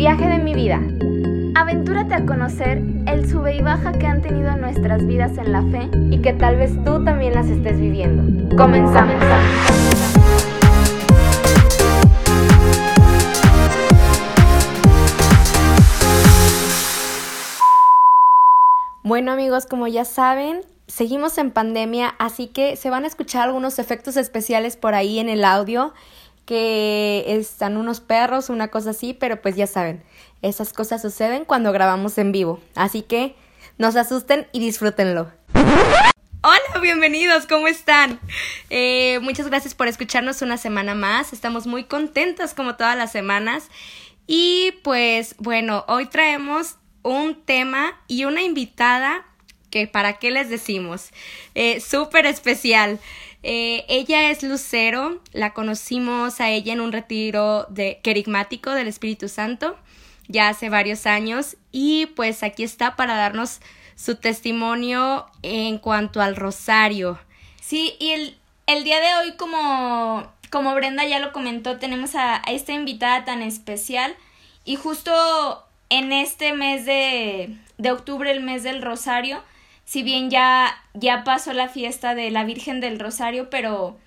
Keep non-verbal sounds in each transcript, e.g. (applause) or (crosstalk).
viaje de mi vida. Aventúrate a conocer el sube y baja que han tenido nuestras vidas en la fe y que tal vez tú también las estés viviendo. Comenzamos. Bueno amigos, como ya saben, seguimos en pandemia, así que se van a escuchar algunos efectos especiales por ahí en el audio, que están unos perros, una cosa así, pero pues ya saben, esas cosas suceden cuando grabamos en vivo, así que no se asusten y disfrútenlo. Hola, bienvenidos, ¿cómo están? Eh, muchas gracias por escucharnos una semana más, estamos muy contentas como todas las semanas y pues bueno, hoy traemos un tema y una invitada que para qué les decimos, eh, súper especial. Eh, ella es Lucero, la conocimos a ella en un retiro de querigmático del Espíritu Santo ya hace varios años y pues aquí está para darnos su testimonio en cuanto al rosario. Sí, y el, el día de hoy como, como Brenda ya lo comentó, tenemos a, a esta invitada tan especial y justo en este mes de, de octubre, el mes del rosario, si bien ya, ya pasó la fiesta de la Virgen del Rosario, pero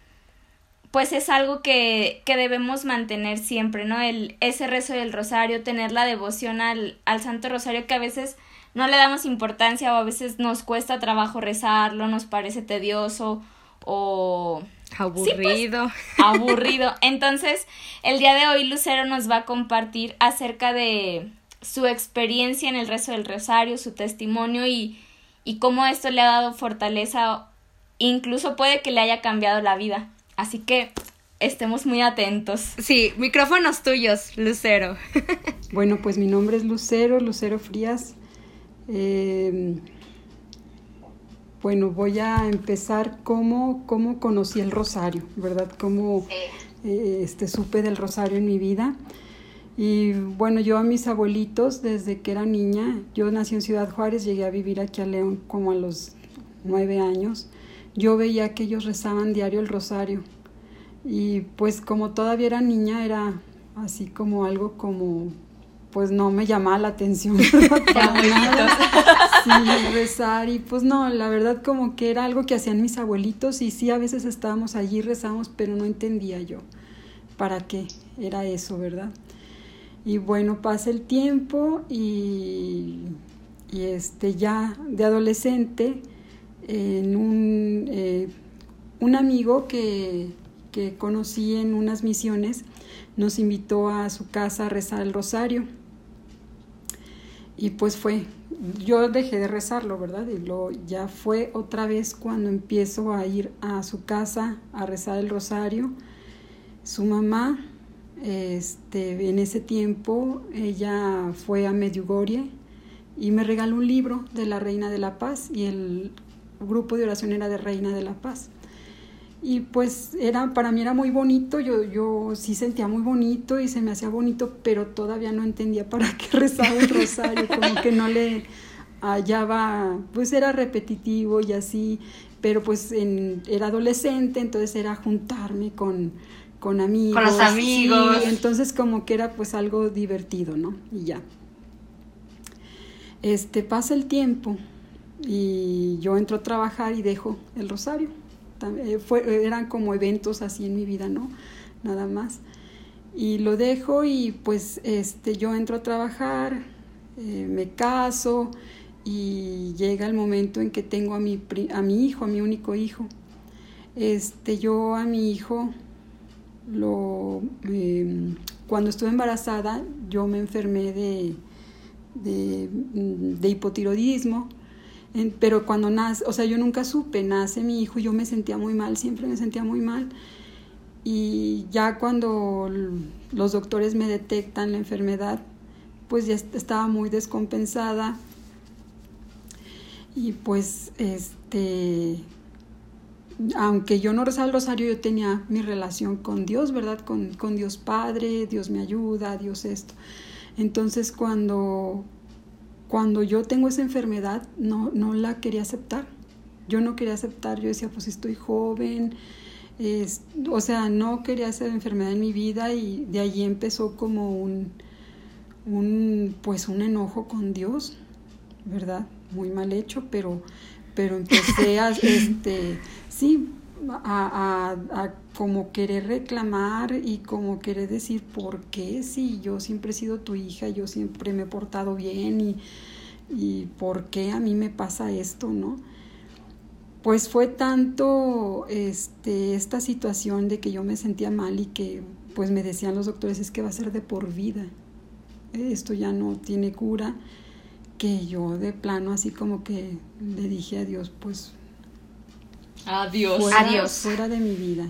pues es algo que, que debemos mantener siempre, ¿no? El, ese rezo del rosario, tener la devoción al, al Santo Rosario que a veces no le damos importancia o a veces nos cuesta trabajo rezarlo, nos parece tedioso o aburrido. Sí, pues, (laughs) aburrido. Entonces, el día de hoy Lucero nos va a compartir acerca de su experiencia en el rezo del rosario, su testimonio y, y cómo esto le ha dado fortaleza, incluso puede que le haya cambiado la vida. Así que estemos muy atentos. Sí, micrófonos tuyos, Lucero. (laughs) bueno, pues mi nombre es Lucero, Lucero Frías. Eh, bueno, voy a empezar cómo, cómo conocí el rosario, ¿verdad? Cómo eh, este, supe del rosario en mi vida. Y bueno, yo a mis abuelitos desde que era niña, yo nací en Ciudad Juárez, llegué a vivir aquí a León como a los nueve años, yo veía que ellos rezaban diario el rosario. Y pues como todavía era niña, era así como algo como, pues no me llamaba la atención. (laughs) (laughs) sí, rezar y pues no, la verdad como que era algo que hacían mis abuelitos y sí, a veces estábamos allí, rezamos, pero no entendía yo para qué era eso, ¿verdad? Y bueno, pasa el tiempo y, y este, ya de adolescente, en un, eh, un amigo que, que conocí en unas misiones nos invitó a su casa a rezar el rosario. Y pues fue, yo dejé de rezarlo, ¿verdad? Y lo, ya fue otra vez cuando empiezo a ir a su casa a rezar el rosario. Su mamá este, en ese tiempo ella fue a Medjugorje y me regaló un libro de la Reina de la Paz y el grupo de oración era de Reina de la Paz. Y pues era, para mí era muy bonito, yo, yo sí sentía muy bonito y se me hacía bonito, pero todavía no entendía para qué (laughs) rezaba el rosario, como que no le hallaba, pues era repetitivo y así, pero pues en, era adolescente, entonces era juntarme con, con amigos. Con los amigos. Sí, entonces como que era pues algo divertido, ¿no? Y ya. Este, pasa el tiempo y yo entro a trabajar y dejo el rosario. Eh, fue, eran como eventos así en mi vida, ¿no? Nada más. Y lo dejo y pues este, yo entro a trabajar, eh, me caso y llega el momento en que tengo a mi, a mi hijo, a mi único hijo. Este, yo a mi hijo lo, em, cuando estuve embarazada yo me enfermé de, de, hipotiroidismo, pero cuando nace, o sea, yo nunca supe, nace mi hijo yo me sentía muy mal, siempre me sentía muy mal. Y ya cuando los doctores me detectan la enfermedad, pues ya estaba muy descompensada. Y pues este aunque yo no rezaba el rosario, yo tenía mi relación con Dios, ¿verdad? Con, con, Dios Padre, Dios me ayuda, Dios esto. Entonces cuando, cuando yo tengo esa enfermedad, no, no la quería aceptar. Yo no quería aceptar, yo decía, pues estoy joven, o sea, no quería esa enfermedad en mi vida y de allí empezó como un, un pues un enojo con Dios, ¿verdad? Muy mal hecho, pero pero empecé a (laughs) este sí a, a, como querer reclamar y como querer decir por qué si yo siempre he sido tu hija, yo siempre me he portado bien y, y por qué a mí me pasa esto, ¿no? Pues fue tanto este, esta situación de que yo me sentía mal y que pues me decían los doctores es que va a ser de por vida, esto ya no tiene cura, que yo de plano así como que le dije a Dios pues Adiós. Fuera, Adiós. Fuera de mi vida.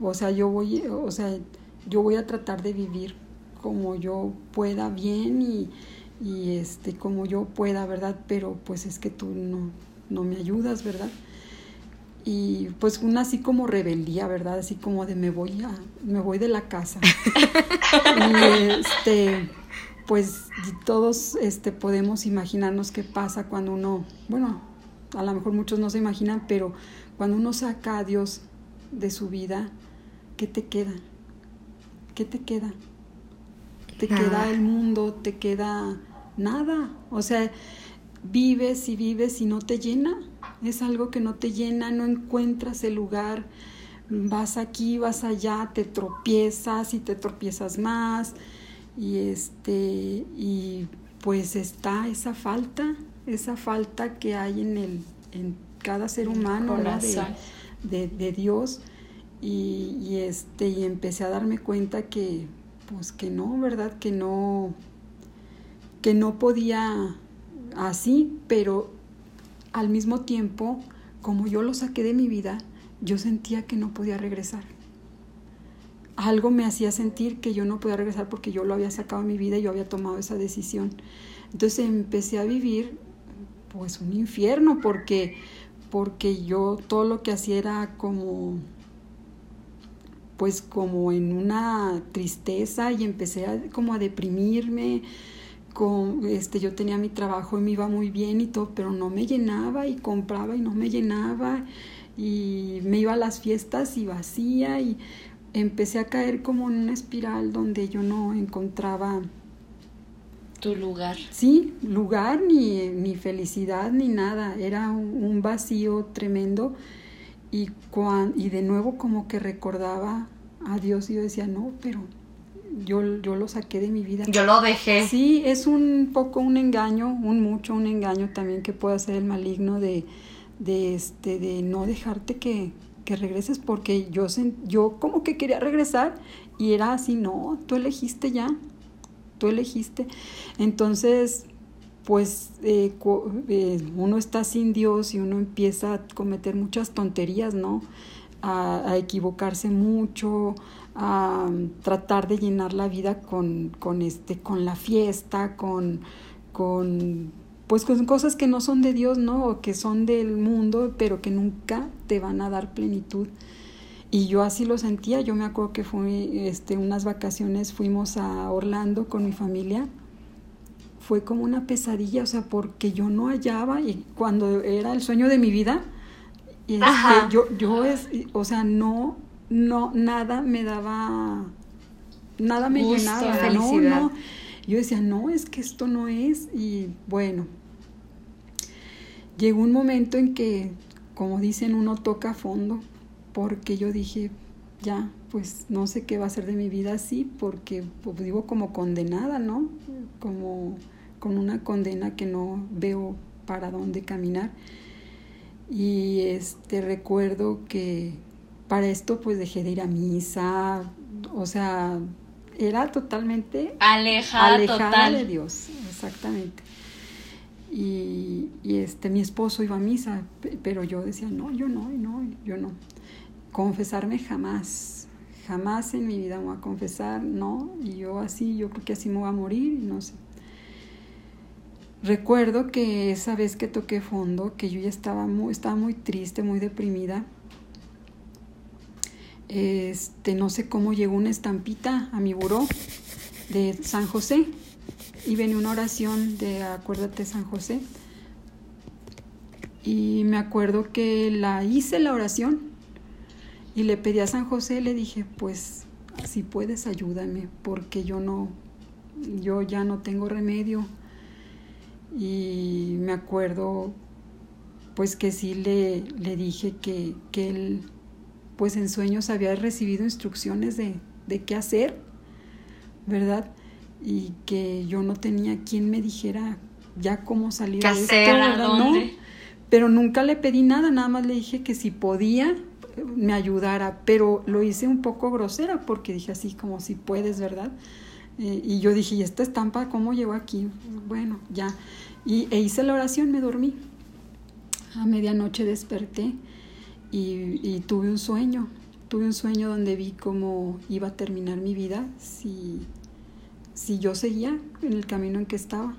O sea, yo voy, o sea, yo voy a tratar de vivir como yo pueda bien y, y este, como yo pueda, ¿verdad? Pero pues es que tú no, no me ayudas, ¿verdad? Y pues una así como rebeldía, ¿verdad? Así como de me voy a, me voy de la casa. (laughs) y este, pues todos este, podemos imaginarnos qué pasa cuando uno, bueno, a lo mejor muchos no se imaginan, pero cuando uno saca a Dios de su vida, ¿qué te queda? ¿Qué te queda? Te queda el mundo, te queda nada. O sea, vives y vives y no te llena. Es algo que no te llena, no encuentras el lugar. Vas aquí, vas allá, te tropiezas y te tropiezas más. Y este, y pues está esa falta, esa falta que hay en el, en cada ser humano de, de, de, Dios. Y, y, este y empecé a darme cuenta que pues que no verdad que no que no podía así pero al mismo tiempo como yo lo saqué de mi vida yo sentía que no podía regresar. Algo me hacía sentir que yo no podía regresar porque yo lo había sacado de mi vida y yo había tomado esa decisión. Entonces empecé a vivir pues un infierno porque porque yo todo lo que hacía era como pues como en una tristeza y empecé a, como a deprimirme con este yo tenía mi trabajo y me iba muy bien y todo pero no me llenaba y compraba y no me llenaba y me iba a las fiestas y vacía y empecé a caer como en una espiral donde yo no encontraba tu lugar. Sí, lugar ni, ni felicidad ni nada, era un, un vacío tremendo y, cuan, y de nuevo como que recordaba a Dios y yo decía, no, pero yo, yo lo saqué de mi vida. Yo lo dejé. Sí, es un poco un engaño, un mucho un engaño también que puede hacer el maligno de, de, este, de no dejarte que, que regreses porque yo, yo como que quería regresar y era así, no, tú elegiste ya, tú elegiste. Entonces, pues eh, eh, uno está sin Dios y uno empieza a cometer muchas tonterías, ¿no? A, a equivocarse mucho, a um, tratar de llenar la vida con, con, este, con la fiesta, con, con, pues con cosas que no son de Dios, ¿no? O que son del mundo, pero que nunca te van a dar plenitud. Y yo así lo sentía, yo me acuerdo que fue este, unas vacaciones, fuimos a Orlando con mi familia, fue como una pesadilla, o sea, porque yo no hallaba, y cuando era el sueño de mi vida, y este, yo, yo es, o sea, no, no, nada me daba, nada me Gusto, llenaba, felicidad. no, no. Yo decía, no, es que esto no es, y bueno, llegó un momento en que, como dicen, uno toca a fondo, porque yo dije, ya, pues no sé qué va a ser de mi vida así, porque pues, vivo como condenada, ¿no? Como con una condena que no veo para dónde caminar. Y este recuerdo que para esto pues dejé de ir a misa, o sea, era totalmente alejada, alejada total. de Dios, exactamente. Y, y, este mi esposo iba a misa, pero yo decía, no, yo no, no, yo no confesarme jamás, jamás en mi vida me voy a confesar, no, y yo así, yo creo que así me voy a morir, no sé. Recuerdo que esa vez que toqué fondo, que yo ya estaba muy, estaba muy triste, muy deprimida, este, no sé cómo llegó una estampita a mi buró de San José y venía una oración de acuérdate San José y me acuerdo que la hice la oración y le pedí a San José, le dije, pues si puedes ayúdame, porque yo no, yo ya no tengo remedio. Y me acuerdo pues que sí le, le dije que, que él pues en sueños había recibido instrucciones de, de qué hacer, ¿verdad? Y que yo no tenía quien me dijera ya cómo salir de esto, ¿No? Pero nunca le pedí nada, nada más le dije que si podía me ayudara, pero lo hice un poco grosera porque dije así como si puedes, ¿verdad? Eh, y yo dije, ¿y esta estampa cómo llegó aquí? Bueno, ya. Y e hice la oración, me dormí. A medianoche desperté y, tuve un sueño. Tuve un sueño donde vi cómo iba a terminar mi vida si, si yo seguía en el camino en que estaba.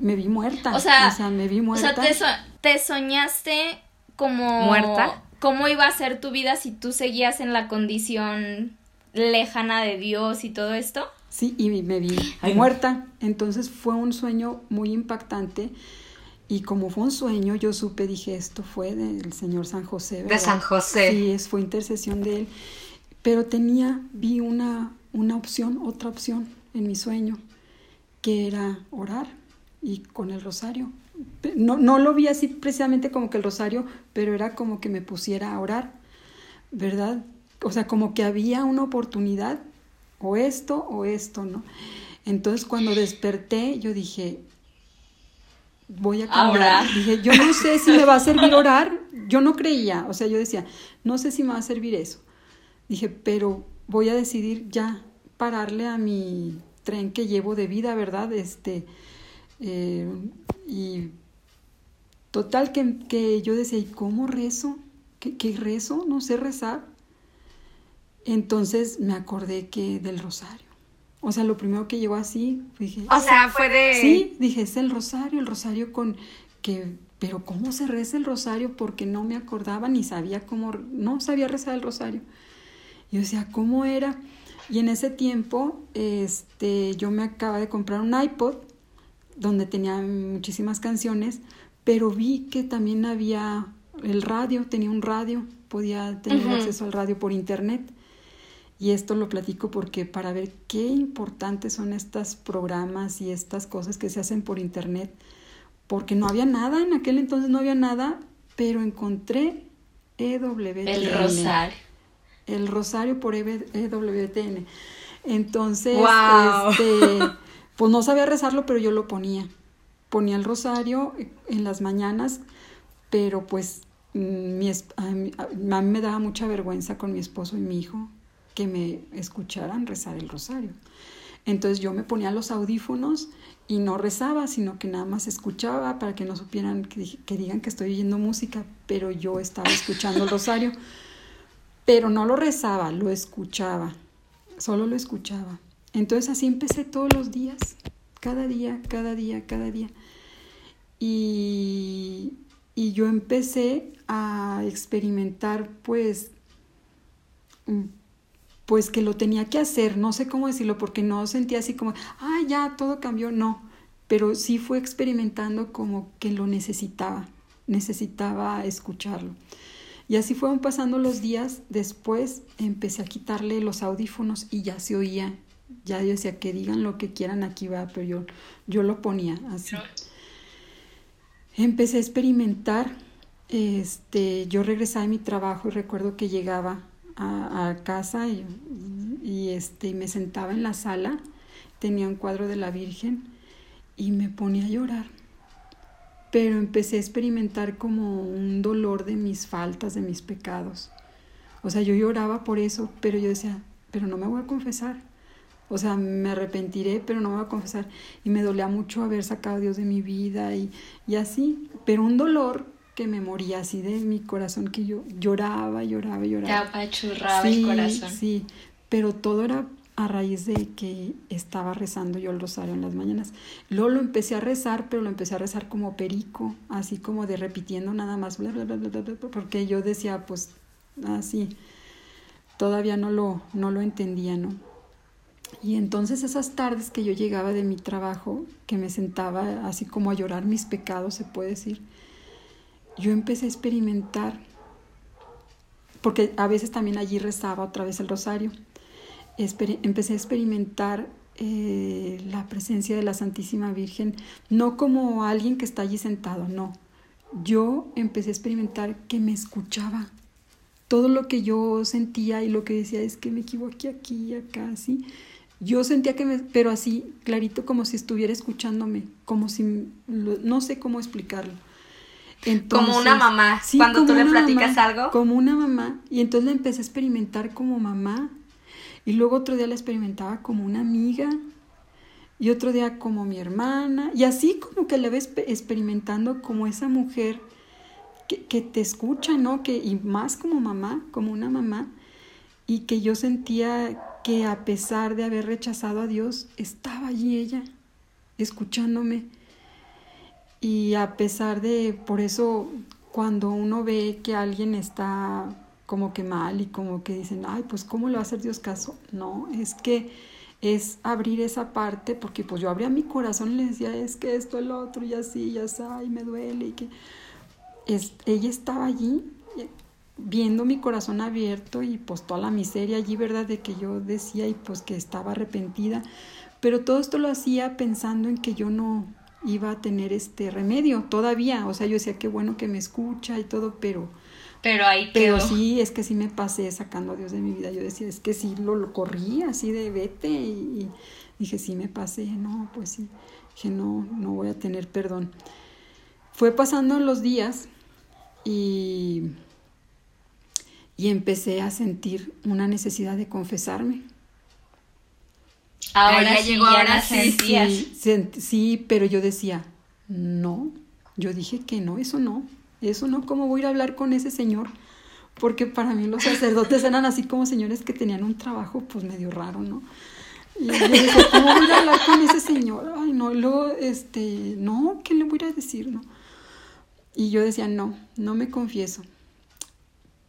Me vi muerta. O sea, me vi muerta. O sea, te, soñaste como... ¿Muerta? ¿Cómo iba a ser tu vida si tú seguías en la condición lejana de Dios y todo esto? Sí, y me vi muerta. Entonces fue un sueño muy impactante y como fue un sueño, yo supe, dije, esto fue del Señor San José. De San José. Sí, es, fue intercesión de él. Pero tenía, vi una, una opción, otra opción en mi sueño, que era orar y con el rosario. No, no lo vi así precisamente como que el rosario, pero era como que me pusiera a orar, ¿verdad? O sea, como que había una oportunidad, o esto o esto, ¿no? Entonces cuando desperté, yo dije, voy a cambiar. Dije, yo no sé si me va a servir orar. Yo no creía, o sea, yo decía, no sé si me va a servir eso. Dije, pero voy a decidir ya pararle a mi tren que llevo de vida, ¿verdad? Este, eh, y total que, que, yo decía, ¿y cómo rezo? ¿Qué, ¿Qué rezo? No sé rezar. Entonces me acordé que del rosario. O sea, lo primero que llegó así, dije... O sea, fue de... Sí, dije, es el rosario, el rosario con que... Pero ¿cómo se reza el rosario? Porque no me acordaba ni sabía cómo... No sabía rezar el rosario. Yo decía, ¿cómo era? Y en ese tiempo, este, yo me acaba de comprar un iPod donde tenía muchísimas canciones, pero vi que también había el radio, tenía un radio, podía tener acceso al radio por internet. Y esto lo platico porque para ver qué importantes son estos programas y estas cosas que se hacen por internet, porque no había nada, en aquel entonces no había nada, pero encontré EWTN. El Rosario. El Rosario por EWTN. Entonces, este, pues no sabía rezarlo, pero yo lo ponía. Ponía el rosario en las mañanas, pero pues mm, a mí me daba mucha vergüenza con mi esposo y mi hijo que me escucharan rezar el rosario. Entonces yo me ponía los audífonos y no rezaba, sino que nada más escuchaba para que no supieran, que, digan que estoy oyendo música, pero yo estaba escuchando el rosario. Pero no lo rezaba, lo escuchaba, solo lo escuchaba. Entonces así empecé todos los días, cada día, cada día, cada día. Y, y yo empecé a experimentar pues pues que lo tenía que hacer, no sé cómo decirlo, porque no sentía así como, ah, ya, todo cambió, no, pero sí fue experimentando como que lo necesitaba, necesitaba escucharlo. Y así fueron pasando los días, después empecé a quitarle los audífonos y ya se oía, ya yo decía que digan lo que quieran aquí va, pero yo, yo lo ponía así. Empecé a experimentar, este, yo regresaba de mi trabajo y recuerdo que llegaba a, casa y, este, me sentaba en la sala, tenía un cuadro de la Virgen y me ponía a llorar. Pero empecé a experimentar como un dolor de mis faltas, de mis pecados. O sea, yo lloraba por eso, pero yo decía, pero no me voy a confesar. O sea, me arrepentiré, pero no me voy a confesar. Y me dolía mucho haber sacado a Dios de mi vida y, y así. Pero un dolor que me moría así de mi corazón, que yo lloraba, lloraba, lloraba. Te apachurraba el corazón. Sí, pero todo era a raíz de que estaba rezando yo el rosario en las mañanas. Luego lo empecé a rezar, pero lo empecé a rezar como perico, así como de repitiendo nada más, bla, bla, bla, bla, bla porque yo decía, pues, así, todavía no lo, no lo entendía, ¿no? Y entonces esas tardes que yo llegaba de mi trabajo, que me sentaba así como a llorar mis pecados, se puede decir, yo empecé a experimentar, porque a veces también allí rezaba otra vez el rosario, empecé a experimentar eh, la presencia de la Santísima Virgen, no como alguien que está allí sentado, no. Yo empecé a experimentar que me escuchaba. Todo lo que yo sentía y lo que decía es que me equivoqué aquí y acá, así. Yo sentía que me, pero así, clarito, como si estuviera escuchándome, como si, no sé cómo explicarlo. como una mamá, cuando tú le platicas algo. Como una mamá. Y entonces la empecé a experimentar como mamá. Y luego otro día la experimentaba como una amiga. Y otro día como mi hermana. Y así como que la ves experimentando como esa mujer que, que te escucha, ¿no? Que, y más como mamá, como una mamá. Y que yo sentía que a pesar de haber rechazado a Dios, estaba allí ella, escuchándome. Y a pesar de, por eso, cuando uno ve que alguien está como que mal y como que dicen, ay, pues ¿cómo le va a hacer Dios caso? No, es que es abrir esa parte, porque pues yo abría mi corazón y le decía, es que esto, el otro, y así, ya está, y me duele, y que es, ella estaba allí viendo mi corazón abierto y pues toda la miseria allí, ¿verdad? De que yo decía y pues que estaba arrepentida. Pero todo esto lo hacía pensando en que yo no iba a tener este remedio todavía. O sea, yo decía, qué bueno que me escucha y todo, pero... Pero ahí Pero sí, es que sí me pasé sacando a Dios de mi vida. Yo decía, es que sí lo, lo corrí así de vete y, y dije, sí me pasé. No, pues sí. Dije, no, no voy a tener perdón. Fue pasando los días y y empecé a sentir una necesidad de confesarme. Ahora llegó, ahora sí, sí, sí, pero yo decía, no, yo dije que no, eso no, eso no, ¿cómo voy a ir a hablar con ese señor? Porque para mí los sacerdotes eran así como señores que tenían un trabajo pues medio raro, ¿no? Y yo dije, ¿cómo voy a hablar con ese señor? Ay, no, luego, este, no, ¿qué le voy a decir, no? Y yo decía, no, no me confieso.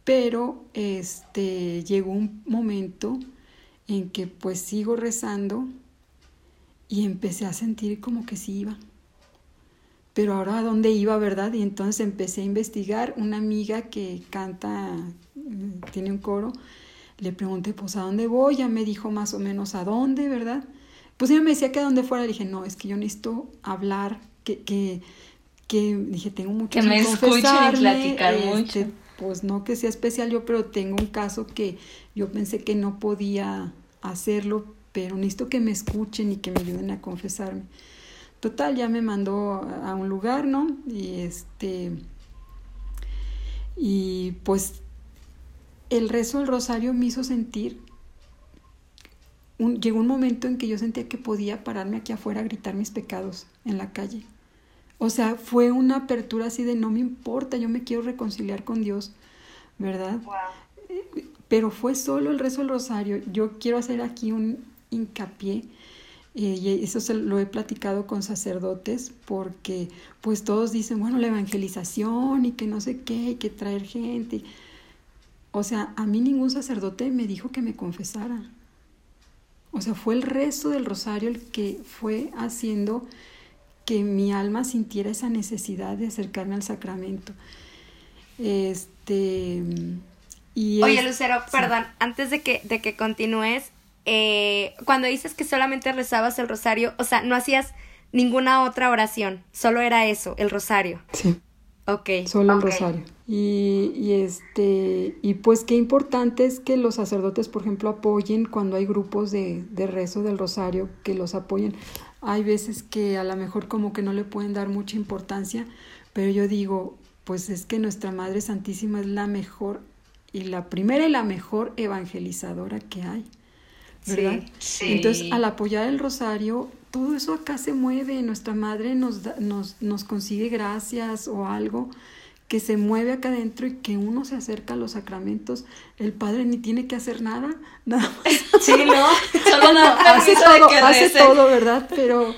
Pero este llegó un momento en que pues sigo rezando y empecé a sentir como que sí iba. Pero ahora a dónde iba, ¿verdad? Y entonces empecé a investigar. Una amiga que canta, mm, tiene un coro, le pregunté, pues, ¿a dónde voy? Ya me dijo más o menos a dónde, ¿verdad? Pues ella me decía que a dónde fuera. Le dije, no, es que yo necesito hablar, que, que, que dije, tengo mucho que me escuchen y platicar este, mucho pues no que sea especial yo, pero tengo un caso que yo pensé que no podía hacerlo, pero necesito que me escuchen y que me ayuden a confesarme. Total, ya me mandó a un lugar, ¿no? Y este y pues el rezo del rosario me hizo sentir un, llegó un momento en que yo sentía que podía pararme aquí afuera a gritar mis pecados en la calle. O sea, fue una apertura así de no me importa, yo me quiero reconciliar con Dios, ¿verdad? Pero fue solo el rezo del rosario. Yo quiero hacer aquí un hincapié. Eh, y eso se lo he platicado con sacerdotes porque pues todos dicen, bueno, la evangelización y que no sé qué, hay que traer gente. O sea, a mí ningún sacerdote me dijo que me confesara. O sea, fue el rezo del rosario el que fue haciendo que mi alma sintiera esa necesidad de acercarme al sacramento. Este. Y Oye, Lucero, perdón, antes de que, de que continúes, eh, cuando dices que solamente rezabas el rosario, o sea, no hacías ninguna otra oración, solo era eso, el rosario. Sí. Ok. Solo el rosario. Y, y, este, y pues qué importante es que los sacerdotes, por ejemplo, apoyen cuando hay grupos de, de rezo del rosario, que los apoyen. Hay veces que a lo mejor como que no le pueden dar mucha importancia, pero yo digo, pues es que nuestra Madre Santísima es la mejor y la primera y la mejor evangelizadora que hay. ¿verdad? Sí, Entonces, al apoyar el rosario, todo eso acá se mueve, nuestra madre nos, nos, nos consigue gracias o algo que se mueve acá adentro y que uno se acerca a los sacramentos, el padre ni tiene que hacer nada, (laughs) nada más. Sí, no, solo hace todo, hace todo, ¿verdad? Pero,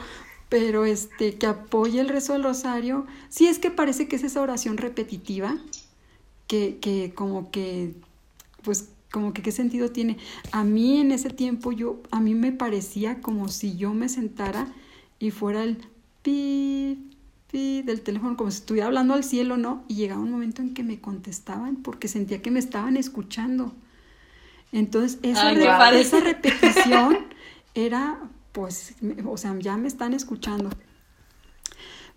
pero este, que apoye el rezo del rosario, sí es que parece que es esa oración repetitiva, que, que como que, pues, como que qué sentido tiene. A mí en ese tiempo yo, a mí me parecía como si yo me sentara y fuera el pi, del teléfono como si estuviera hablando al cielo, ¿no? Y llegaba un momento en que me contestaban porque sentía que me estaban escuchando. Entonces, esa, esa repetición era pues, o sea, ya me están escuchando.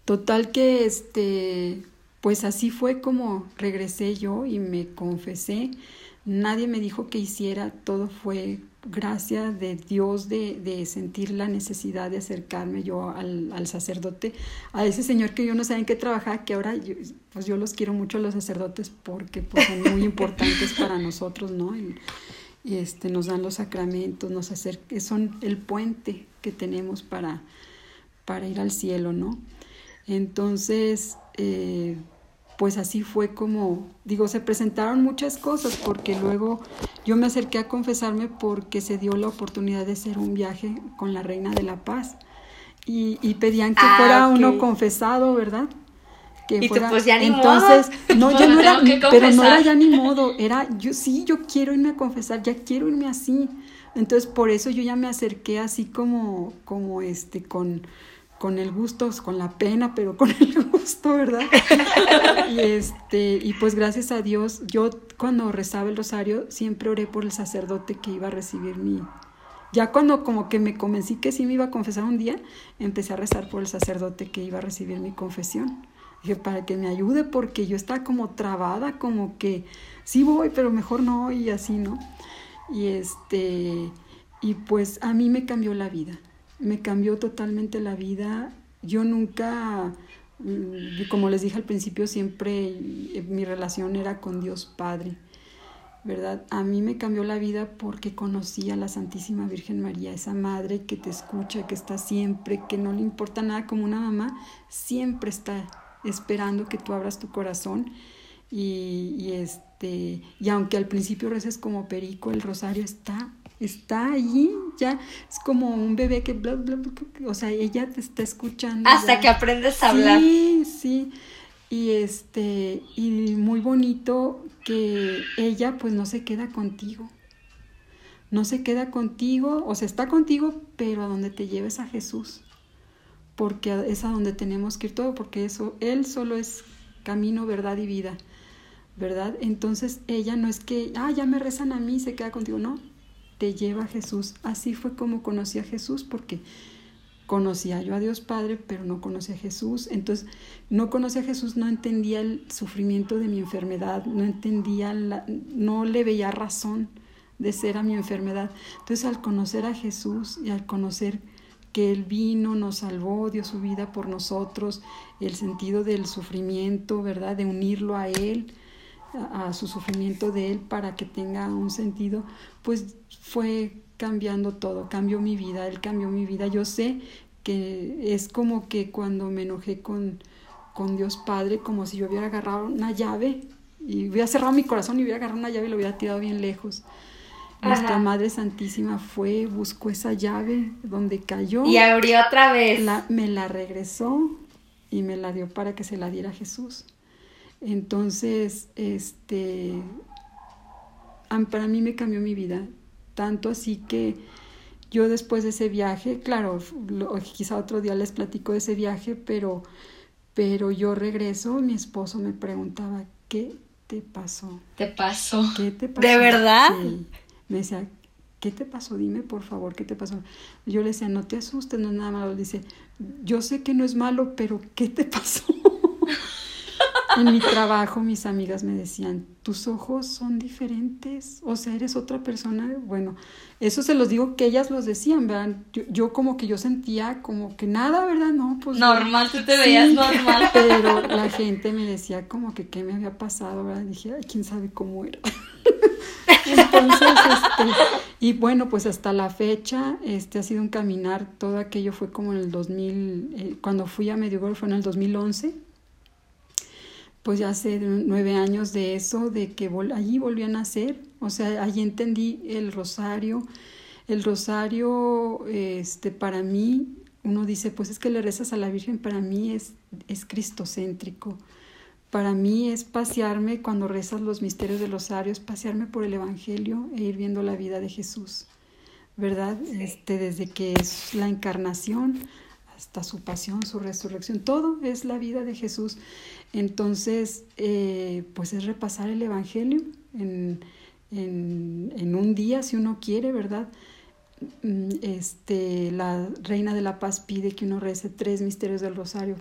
Total que, este, pues así fue como regresé yo y me confesé. Nadie me dijo que hiciera, todo fue gracia de Dios de, de sentir la necesidad de acercarme yo al, al, sacerdote, a ese señor que yo no sabía en qué trabajar, que ahora yo, pues yo los quiero mucho los sacerdotes porque pues, son muy importantes para nosotros, ¿no? Este, nos dan los sacramentos, nos acercan, son el puente que tenemos para, para ir al cielo, ¿no? Entonces, eh, pues así fue como, digo, se presentaron muchas cosas porque luego yo me acerqué a confesarme porque se dio la oportunidad de hacer un viaje con la Reina de la Paz y, y pedían que Ah, fuera ok. uno confesado, ¿verdad? Que Y tú, pues, ya ni Entonces, (laughs) no, Pues, ya me no era, pero no era ya ni modo, era yo sí, yo quiero irme a confesar, ya quiero irme así. Entonces, por eso yo ya me acerqué así como, como este, con, con el gusto, con la pena, pero con el (laughs) gusto, ¿verdad? (laughs) y este, y pues gracias a Dios, yo cuando rezaba el rosario siempre oré por el sacerdote que iba a recibir mi. Ya cuando como que me convencí que sí me iba a confesar un día, empecé a rezar por el sacerdote que iba a recibir mi confesión. Dije, para que me ayude, porque yo estaba como trabada, como que sí voy, pero mejor no, y así, ¿no? Y este, y pues a mí me cambió la vida, me cambió totalmente la vida. Yo nunca, mm, como les dije al principio, siempre eh, mi relación era con Dios Padre, ¿verdad? A mí me cambió la vida porque conocí a la Santísima Virgen María, esa madre que te escucha, que está siempre, que no le importa nada como una mamá, siempre está esperando que tú abras tu corazón y, y este y aunque al principio reces como perico el rosario está está allí ya es como un bebé que bla, bla, bla, o sea ella te está escuchando Hasta ya. que aprendes a hablar. sí sí y este y muy bonito que ella pues no se queda contigo no se queda contigo o sea está contigo pero a donde te lleves a Jesús porque es a donde tenemos que ir todo, porque eso, Él solo es camino, verdad y vida, ¿verdad? Entonces ella no es que, ah, ya me rezan a mí, se queda contigo, no, te lleva a Jesús. Así fue como conocí a Jesús, porque conocía yo a Dios Padre, pero no conocía a Jesús. Entonces, no conocía a Jesús, no entendía el sufrimiento de mi enfermedad, no entendía, la, no le veía razón de ser a mi enfermedad. Entonces, al conocer a Jesús y al conocer que Él vino, nos salvó, dio su vida por nosotros, el sentido del sufrimiento, ¿verdad? De unirlo a Él, a, su sufrimiento de Él para que tenga un sentido, pues fue cambiando todo, cambió mi vida, Él cambió mi vida. Yo sé que es como que cuando me enojé con, con Dios Padre, como si yo hubiera agarrado una llave y hubiera cerrado mi corazón y hubiera agarrado una llave y lo hubiera tirado bien lejos. Nuestra. Madre Santísima fue, buscó esa llave donde cayó. Y abrió otra vez. La, me la regresó y me la dio para que se la diera a Jesús. Entonces, este, para mí me cambió mi vida. Tanto así que yo después de ese viaje, claro, lo, quizá otro día les platico de ese viaje, pero, pero yo regreso, mi esposo me preguntaba, ¿qué te pasó? Te pasó. ¿Qué te pasó? ¿De verdad? Sí. Me decía, ¿qué te pasó? Dime por favor, ¿qué te pasó? Yo le decía, no te asustes, no es nada malo. Dice, yo sé que no es malo, pero ¿qué te pasó? (laughs) en mi trabajo mis amigas me decían, tus ojos son diferentes, o sea, eres otra persona. Bueno, eso se los digo que ellas los decían, ¿verdad? Yo, yo como que yo sentía como que nada, ¿verdad? No, pues... Normal, tú te veías sí, normal. (laughs) Pero la gente me decía como que qué me había pasado, ¿verdad? Dije, ay, quién sabe cómo era. (laughs) Entonces, este, y bueno, pues hasta la fecha, este ha sido un caminar, todo aquello fue como en el 2000, eh, cuando fui a Medjugorje fue en el 2011, pues ya hace nueve años de eso, de que vol allí volví a nacer, o sea, allí entendí el rosario, el rosario, este, para mí, uno dice, pues es que le rezas a la Virgen, para mí es, es cristocéntrico, para mí es pasearme cuando rezas los misterios del rosario, es pasearme por el Evangelio e ir viendo la vida de Jesús, ¿verdad? Este, desde que es la encarnación hasta su pasión, su resurrección, todo es la vida de Jesús. Entonces, eh, pues es repasar el Evangelio en, en, en, un día, si uno quiere, ¿verdad? mm, este, la Reina de la Paz pide que uno rece tres misterios del rosario.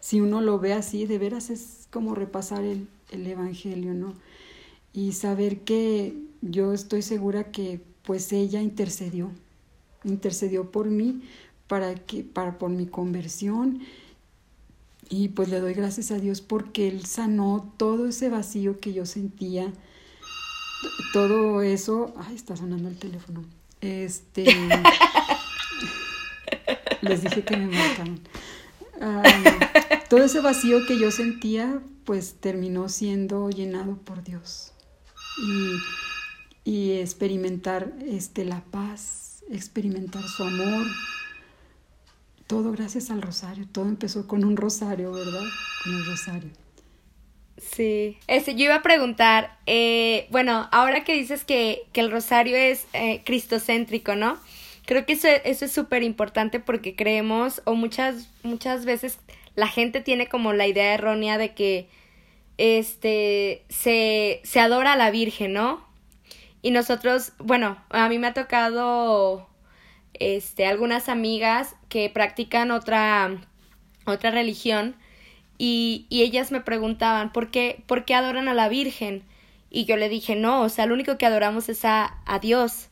si uno lo ve así, de veras es como repasar el, el Evangelio, ¿no? Y saber que yo estoy segura que pues ella intercedió, intercedió por mí para que para por mi conversión y pues le doy gracias a Dios porque él sanó todo ese vacío que yo sentía. Todo eso ay está sonando el teléfono. Este (laughs) les dije que me marcaron. Todo ese vacío que yo sentía pues terminó siendo llenado por Dios. Y, y experimentar este la paz experimentar su amor todo gracias al rosario, todo empezó con un rosario, ¿verdad? Con un rosario. Sí, este, yo iba a preguntar, eh, bueno, ahora que dices que, que el rosario es eh, cristocéntrico, ¿no? Creo que eso, eso es súper importante porque creemos, o muchas, muchas veces la gente tiene como la idea errónea de que este se, se adora a la Virgen, ¿no? Y nosotros, bueno, a mí me ha tocado este, algunas amigas que practican otra, otra religión y, y ellas me preguntaban, ¿por qué, ¿por qué adoran a la Virgen? Y yo le dije, no, o sea, lo único que adoramos es a, a Dios,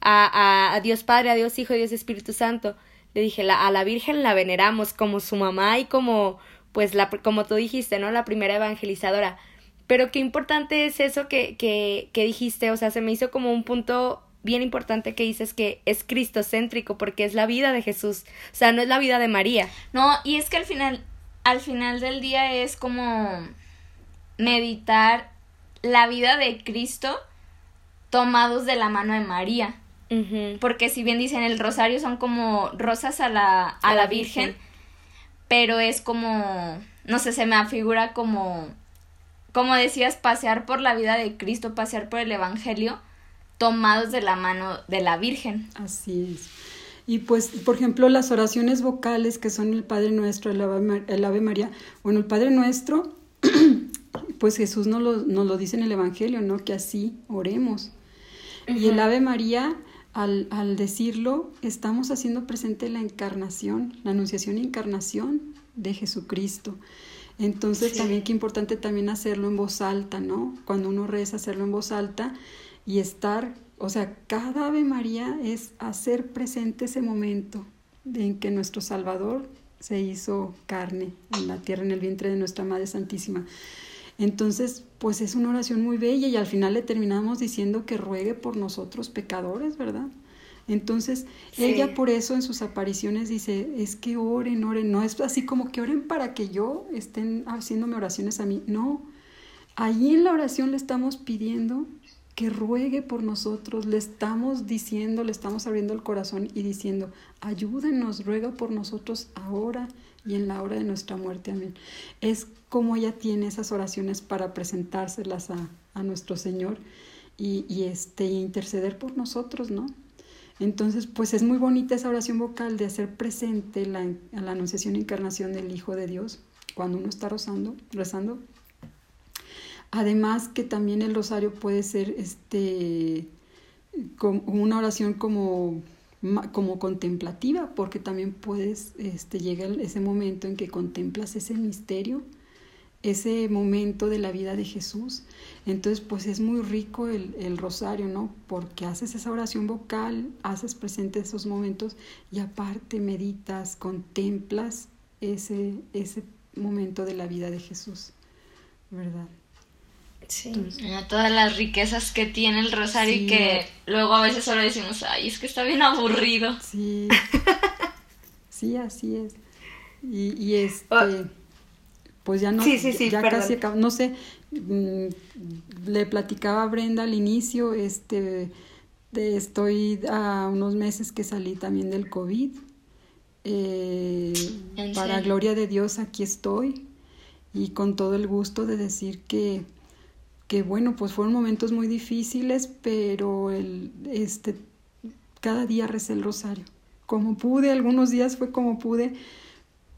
a, a, Dios Padre, a Dios Hijo y Dios Espíritu Santo. Le dije, la, a la Virgen la veneramos como su mamá y como, pues, la, como tú dijiste, ¿no? La primera evangelizadora. Pero qué importante es eso que, que, que dijiste, o sea, se me hizo como un punto bien importante que dices que es cristocéntrico porque es la vida de Jesús, o sea, no es la vida de María. No, y es que al final, al final del día es como meditar la vida de Cristo tomados de la mano de María. Porque si bien dicen el rosario son como rosas a la, a, la Virgen, Virgen, pero es como, no sé, se me afigura como, como decías, pasear por la vida de Cristo, pasear por el Evangelio tomados de la mano de la Virgen. Así es. Y pues, por ejemplo, las oraciones vocales que son el Padre Nuestro, el Ave, María, bueno, el Padre Nuestro, (clears throat) pues Jesús nos lo, nos lo dice en el Evangelio, ¿no? Que así oremos. Y el Ave María, al, al, decirlo, estamos haciendo presente la encarnación, la anunciación e encarnación de Jesucristo. Entonces, también qué importante también hacerlo en voz alta, ¿no? Cuando uno reza, hacerlo en voz alta y estar, o sea, cada Ave María es hacer presente ese momento en que nuestro Salvador se hizo carne en la tierra, en el vientre de nuestra Madre Santísima. Entonces, pues es una oración muy bella y al final le terminamos diciendo que ruegue por nosotros pecadores, ¿verdad? Entonces, ella por eso en sus apariciones dice, es que oren, oren, no es así como que oren para que yo estén haciéndome oraciones a mí, no, ahí en la oración le estamos pidiendo que ruegue por nosotros, le estamos diciendo, le estamos abriendo el corazón y diciendo, ayúdenos, ruega por nosotros ahora y en la hora de nuestra muerte. Amén. Es como ella tiene esas oraciones para presentárselas a, a nuestro Señor y, y este, interceder por nosotros, ¿no? Entonces, pues es muy bonita esa oración vocal de hacer presente la, la anunciación e encarnación del Hijo de Dios cuando uno está rezando, rezando Además que también el rosario puede ser este, una oración como, como contemplativa, porque también puedes, este, llega ese momento en que contemplas ese misterio, ese momento de la vida de Jesús. Entonces, pues es muy rico el, el rosario, ¿no? Porque haces esa oración vocal, haces presente esos momentos y aparte meditas, contemplas ese, ese momento de la vida de Jesús, ¿verdad? Sí. todas las riquezas que tiene el rosario y que luego a veces solo decimos, ay, es que está bien aburrido. Sí. (laughs) sí, así es. Y, y este, oh. pues ya no, ya casi acabo, no sé, mm, le platicaba a Brenda al inicio, este, de, estoy a unos meses que salí también del COVID. Eh, para gloria de Dios aquí estoy y con todo el gusto de decir que que bueno, pues fueron momentos muy difíciles, pero el, este, cada día recé el rosario. Como pude, algunos días fue como pude,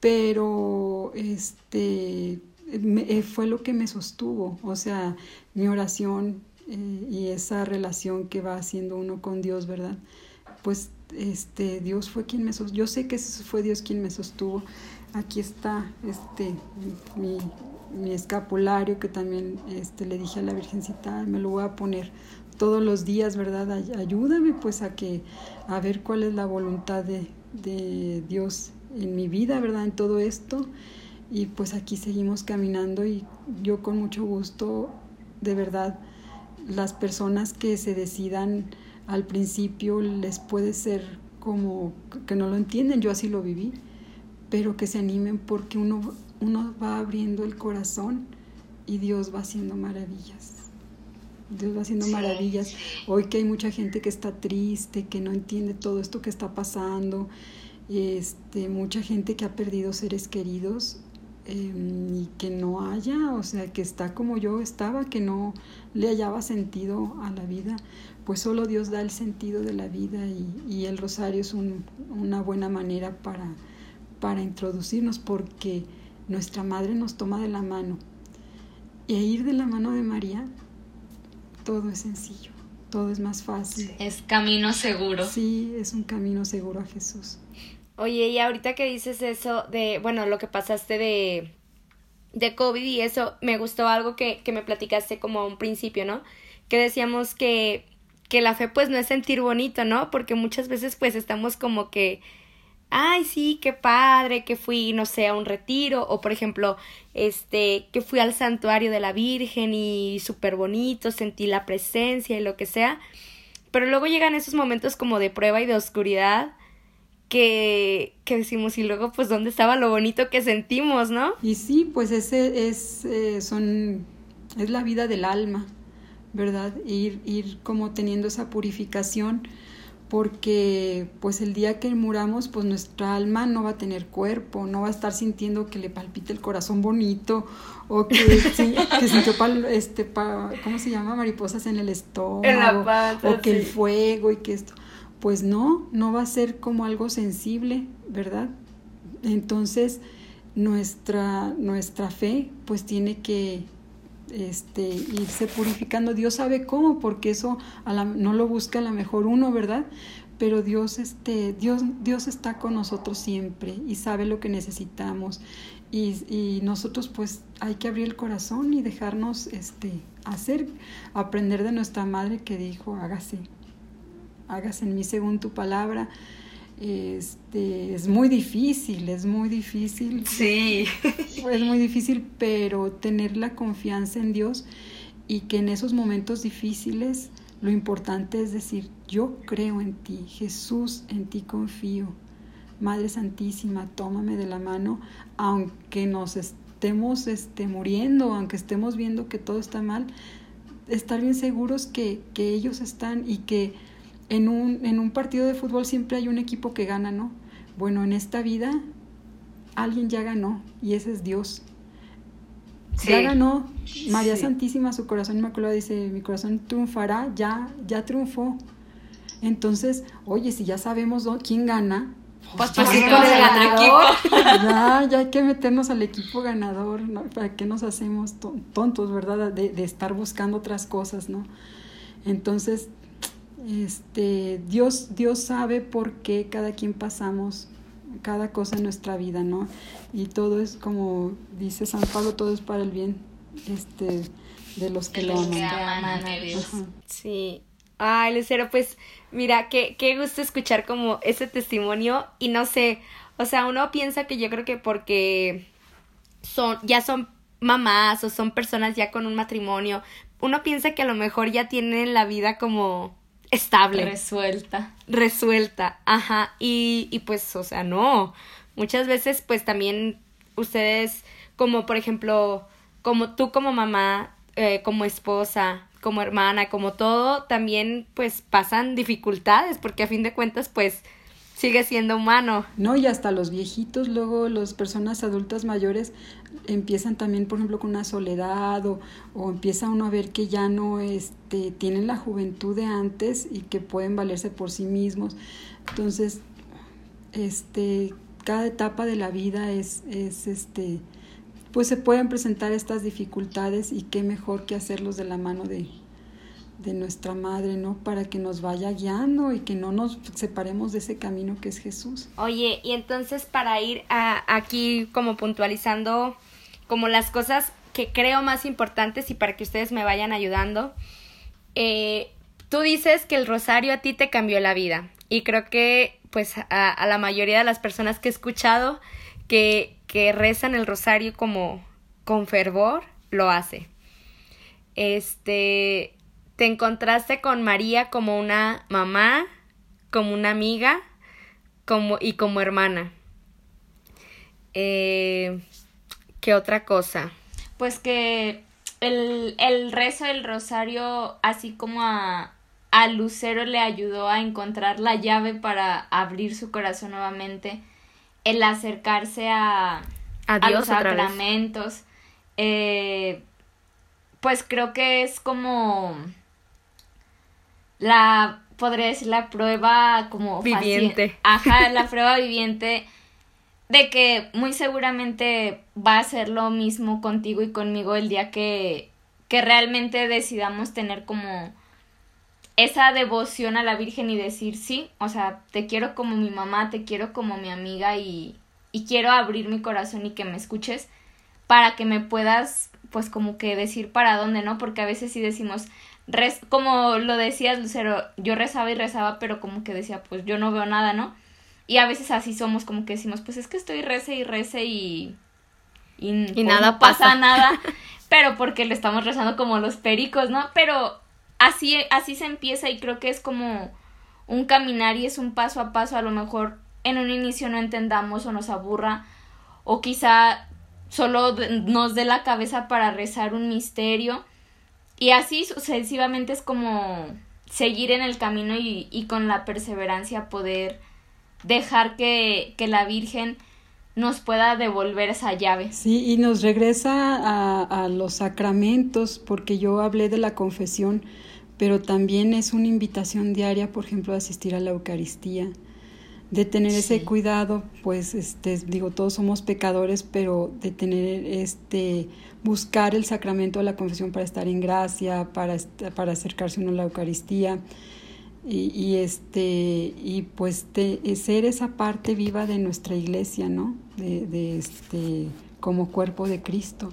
pero este, me, eh, fue lo que me sostuvo. O sea, mi oración eh, y esa relación que va haciendo uno con Dios, ¿verdad? Pues este Dios fue quien me sostuvo, yo sé que fue Dios quien me sostuvo. Aquí está este mi, mi escapulario que también este, le dije a la Virgencita, me lo voy a poner todos los días, ¿verdad? Ayúdame pues a que a ver cuál es la voluntad de, de Dios en mi vida, ¿verdad? En todo esto. Y pues aquí seguimos caminando y yo con mucho gusto, de verdad, las personas que se decidan al principio les puede ser como que no lo entienden, yo así lo viví, pero que se animen porque uno, uno va abriendo el corazón y Dios va haciendo maravillas. Dios va haciendo maravillas. Hoy que hay mucha gente que está triste, que no entiende todo esto que está pasando, este, mucha gente que ha perdido seres queridos em, y que no haya, o sea, que está como yo estaba, que no le hallaba sentido a la vida, pues solo Dios da el sentido de la vida y, el rosario es una buena manera para, para introducirnos porque nuestra madre nos toma de la mano. Y ir de la mano de María, todo es sencillo, todo es más fácil. Es camino seguro. Sí, es un camino seguro a Jesús. Oye, y ahorita que dices eso de, bueno, lo que pasaste de, de COVID y eso, me gustó algo que, que me platicaste como a un principio, ¿no? Que decíamos que, que la fe pues no es sentir bonito, ¿no? Porque muchas veces pues estamos como que, ay, sí, qué padre, que fui, no sé, a un retiro, o por ejemplo, este, que fui al santuario de la Virgen y súper bonito, sentí la presencia y lo que sea. Pero luego llegan esos momentos como de prueba y de oscuridad que, que decimos y luego pues dónde estaba lo bonito que sentimos, ¿no? Y sí, pues ese es, eh, son, es la vida del alma, ¿verdad? Ir, ir como teniendo esa purificación porque pues el día que muramos pues nuestra alma no va a tener cuerpo, no va a estar sintiendo que le palpite el corazón bonito o que, (laughs) que sintió este, pa, ¿cómo se llama? mariposas en el estómago o que el fuego y que esto pues no, no va a ser como algo sensible, ¿verdad? Entonces, nuestra, nuestra fe pues tiene que este, irse purificando. Dios sabe cómo, porque eso no lo busca a lo mejor uno, ¿verdad? Pero Dios, este, Dios, Dios está con nosotros siempre y sabe lo que necesitamos. Y, y, nosotros pues hay que abrir el corazón y dejarnos este, hacer, aprender de nuestra madre que dijo, hágase, hagas en mí según tu palabra. Este, es muy difícil, es muy difícil. Sí. Es muy difícil, pero tener la confianza en Dios y que en esos momentos difíciles lo importante es decir, yo creo en ti, Jesús, en ti confío. Madre Santísima, tómame de la mano, aunque nos estemos este, muriendo, aunque estemos viendo que todo está mal, estar bien seguros que, que ellos están y que en un, en un partido de fútbol siempre hay un equipo que gana, ¿no? Bueno, en esta vida alguien ya ganó y ese es Dios. Ya ganó María Santísima, su corazón inmaculado dice, mi corazón triunfará, ya, ya triunfó. Entonces, oye, si ya sabemos quién gana, pues, pues, pues con el ganador. (laughs) Ya, ya hay que meternos al equipo ganador, ¿no? ¿Para qué nos hacemos tontos, verdad? De, de estar buscando otras cosas, ¿no? Entonces, este, Dios, Dios sabe por qué cada quien pasamos cada cosa en nuestra vida, ¿no? Y todo es como dice San Pablo, todo es para el bien este, de los que lo aman. Sí. Ay, Lucero, pues mira, qué, qué gusto escuchar como ese testimonio y no sé, o sea, uno piensa que yo creo que porque son, ya son mamás o son personas ya con un matrimonio, uno piensa que a lo mejor ya tienen la vida como estable. Resuelta. Resuelta, ajá. Y, y pues, o sea, no. Muchas veces, pues también ustedes, como por ejemplo, como tú como mamá, eh, como esposa, como hermana, como todo, también pues pasan dificultades, porque a fin de cuentas, pues sigue siendo humano. No, y hasta los viejitos, luego las personas adultas mayores empiezan también, por ejemplo, con una soledad o, o empieza uno a ver que ya no este, tienen la juventud de antes y que pueden valerse por sí mismos. Entonces, este, cada etapa de la vida es, es este, pues se pueden presentar estas dificultades y qué mejor que hacerlos de la mano de, de nuestra madre, ¿no? Para que nos vaya guiando y que no nos separemos de ese camino que es Jesús. Oye, y entonces para ir a, aquí como puntualizando como las cosas que creo más importantes y para que ustedes me vayan ayudando, eh, tú dices que el rosario a ti te cambió la vida y creo que pues a, a la mayoría de las personas que he escuchado que, que rezan el rosario como con fervor, lo hace. Este, te encontraste con María como una mamá, como una amiga como, y como hermana. Eh, ¿Qué otra cosa? Pues que el, el rezo del rosario, así como a, a Lucero le ayudó a encontrar la llave para abrir su corazón nuevamente, el acercarse a, a, los sacramentos, eh, pues creo que es como la, podría decir, la prueba como viviente. Ajá, (laughs) la prueba viviente de que muy seguramente va a ser lo mismo contigo y conmigo el día que, que realmente decidamos tener como esa devoción a la Virgen y decir sí, o sea, te quiero como mi mamá, te quiero como mi amiga y, y quiero abrir mi corazón y que me escuches para que me puedas pues como que decir para dónde, ¿no? Porque a veces sí decimos, como lo decías, Lucero, yo rezaba y rezaba, pero como que decía, pues yo no veo nada, ¿no? Y a veces así somos, como que decimos, pues es que estoy rece y rece y. Y, pues, nada no pasa. nada, (laughs) pero porque le estamos rezando como los pericos, ¿no? Pero así, así se empieza y creo que es como un caminar y es un paso a paso. A lo mejor en un inicio no entendamos o nos aburra, o quizá solo nos dé la cabeza para rezar un misterio y así sucesivamente es como seguir en el camino y, y con la perseverancia poder dejar que, que, la Virgen nos pueda devolver esa llave. Sí, y nos regresa a, a los sacramentos, porque yo hablé de la confesión, pero también es una invitación diaria, por ejemplo, a asistir a la Eucaristía de tener ese cuidado, pues este digo, todos somos pecadores, pero de tener este buscar el sacramento de la confesión para estar en gracia, para para acercarse uno a la Eucaristía y, y este y pues de, ser esa parte viva de nuestra iglesia, ¿no? De, de este como cuerpo de Cristo.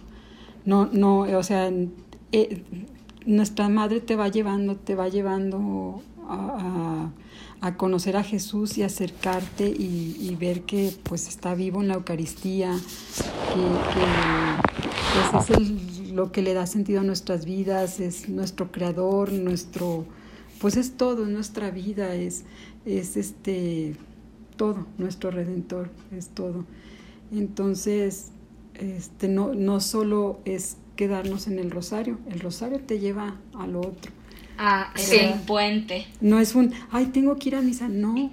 No no, o sea, eh, nuestra madre te va llevando, te va llevando a a conocer a Jesús y acercarte y, ver que pues está vivo en la Eucaristía, que, pues, es lo que le da sentido a nuestras vidas, es nuestro creador, nuestro, pues es todo, nuestra vida, es, es este todo, nuestro redentor, es todo. Entonces, este no, no solo es quedarnos en el rosario, el rosario te lleva a lo otro Ah, sí. puente. No es un, ay, tengo que ir a misa. No,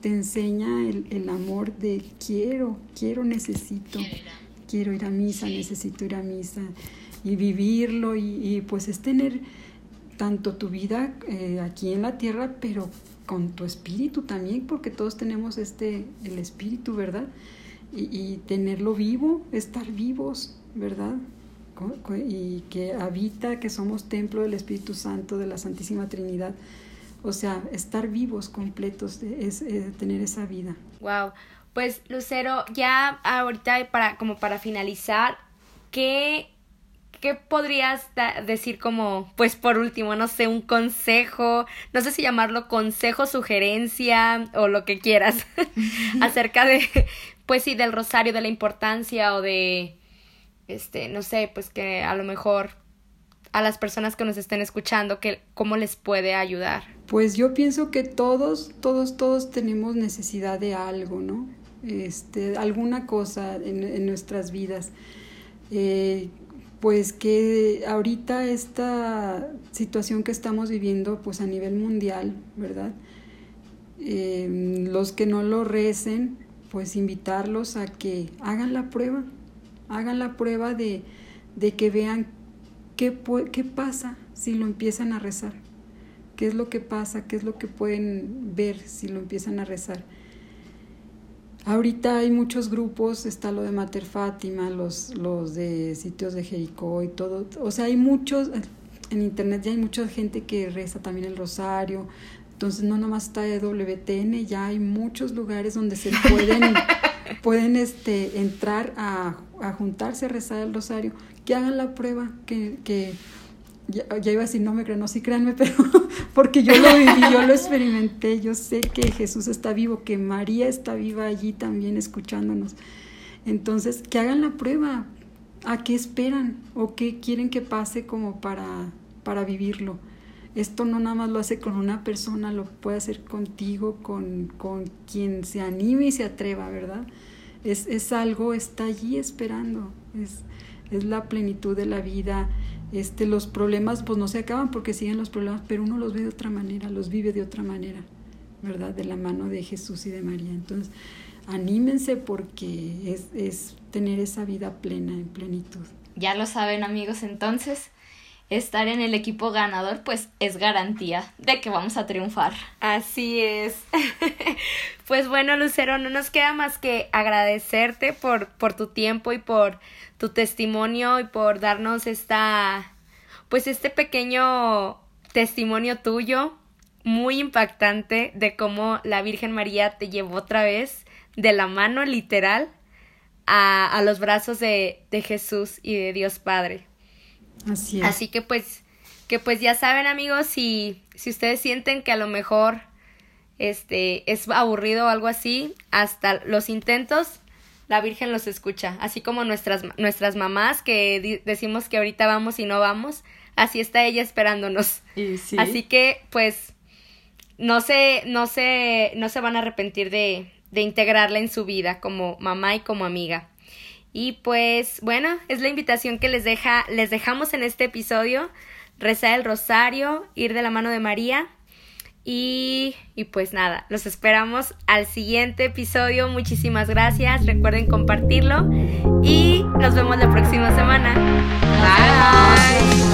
te enseña el, el amor de quiero, quiero, necesito. Quiero ir a, misa, necesito ir a misa. Y vivirlo y, y pues es tener tanto tu vida eh, aquí en la tierra, pero con tu espíritu también, porque todos tenemos este, el espíritu, ¿verdad? Y, y tenerlo vivo, estar vivos, ¿verdad? Y que habita, que somos templo del Espíritu Santo, de la Santísima Trinidad. O sea, estar vivos, completos, es, tener esa vida. Wow. Pues Lucero, ya ahorita para como para finalizar, ¿qué, qué podrías decir como, pues por último, no sé, un consejo, no sé si llamarlo consejo, sugerencia o lo que quieras, (laughs) acerca de, pues sí, del rosario, de la importancia o de este, no sé, pues que a lo mejor a las personas que nos estén escuchando, que cómo les puede ayudar. Pues yo pienso que todos, todos, todos tenemos necesidad de algo, ¿no? Este, alguna cosa en, nuestras vidas. Eh, pues que ahorita esta situación que estamos viviendo, pues a nivel mundial, ¿verdad? Eh, los que no lo recen, pues invitarlos a que hagan la prueba, hagan la prueba de, de que vean qué, qué pasa si lo empiezan a rezar, qué es lo que pasa, qué es lo que pueden ver si lo empiezan a rezar. Ahorita hay muchos grupos, está lo de Mater Fátima, los, los de sitios de Jericó y todo. O sea, hay muchos, en internet ya hay mucha gente que reza también el rosario. Entonces no nomás está WTN, ya hay muchos lugares donde se (laughs) pueden, pueden este, entrar a, a, juntarse a rezar el rosario. Que hagan la prueba, que, que ya, iba a decir, no me crean, no, sí créanme, (laughs) pero porque yo lo viví, yo lo experimenté, yo sé que Jesús está vivo, que María está viva allí también escuchándonos. Entonces, que hagan la prueba, ¿a qué esperan o qué quieren que pase como para, para vivirlo? Esto no nada más lo hace con una persona, lo puede hacer contigo, con, con quien se anime y se atreva, ¿verdad? Es, es algo, está allí esperando, es, es la plenitud de la vida, este, los problemas pues no se acaban porque siguen los problemas, pero uno los ve de otra manera, los vive de otra manera, ¿verdad? De la mano de Jesús y de María. Entonces, anímense porque es, es tener esa vida plena, en plenitud. Ya lo saben amigos, entonces estar en el equipo ganador pues es garantía de que vamos a triunfar. Así es. (laughs) pues bueno, Lucero, no nos queda más que agradecerte por, por tu tiempo y por tu testimonio y por darnos esta, pues este pequeño testimonio tuyo, muy impactante de cómo la Virgen María te llevó otra vez de la mano literal a, a los brazos de, de Jesús y de Dios Padre. Así es. Así que pues, que pues ya saben amigos, si, si ustedes sienten que a lo mejor este es aburrido o algo así, hasta los intentos la Virgen los escucha, así como nuestras, nuestras mamás que decimos que ahorita vamos y no vamos, así está ella esperándonos. Así que, pues, no se, no se, no se van a arrepentir de, de integrarla en su vida como mamá y como amiga. Y pues, bueno, es la invitación que les deja, les dejamos en este episodio, rezar el rosario, ir de la mano de María y, y, pues nada, los esperamos al siguiente episodio. Muchísimas gracias. Recuerden compartirlo y nos vemos la próxima semana. Bye.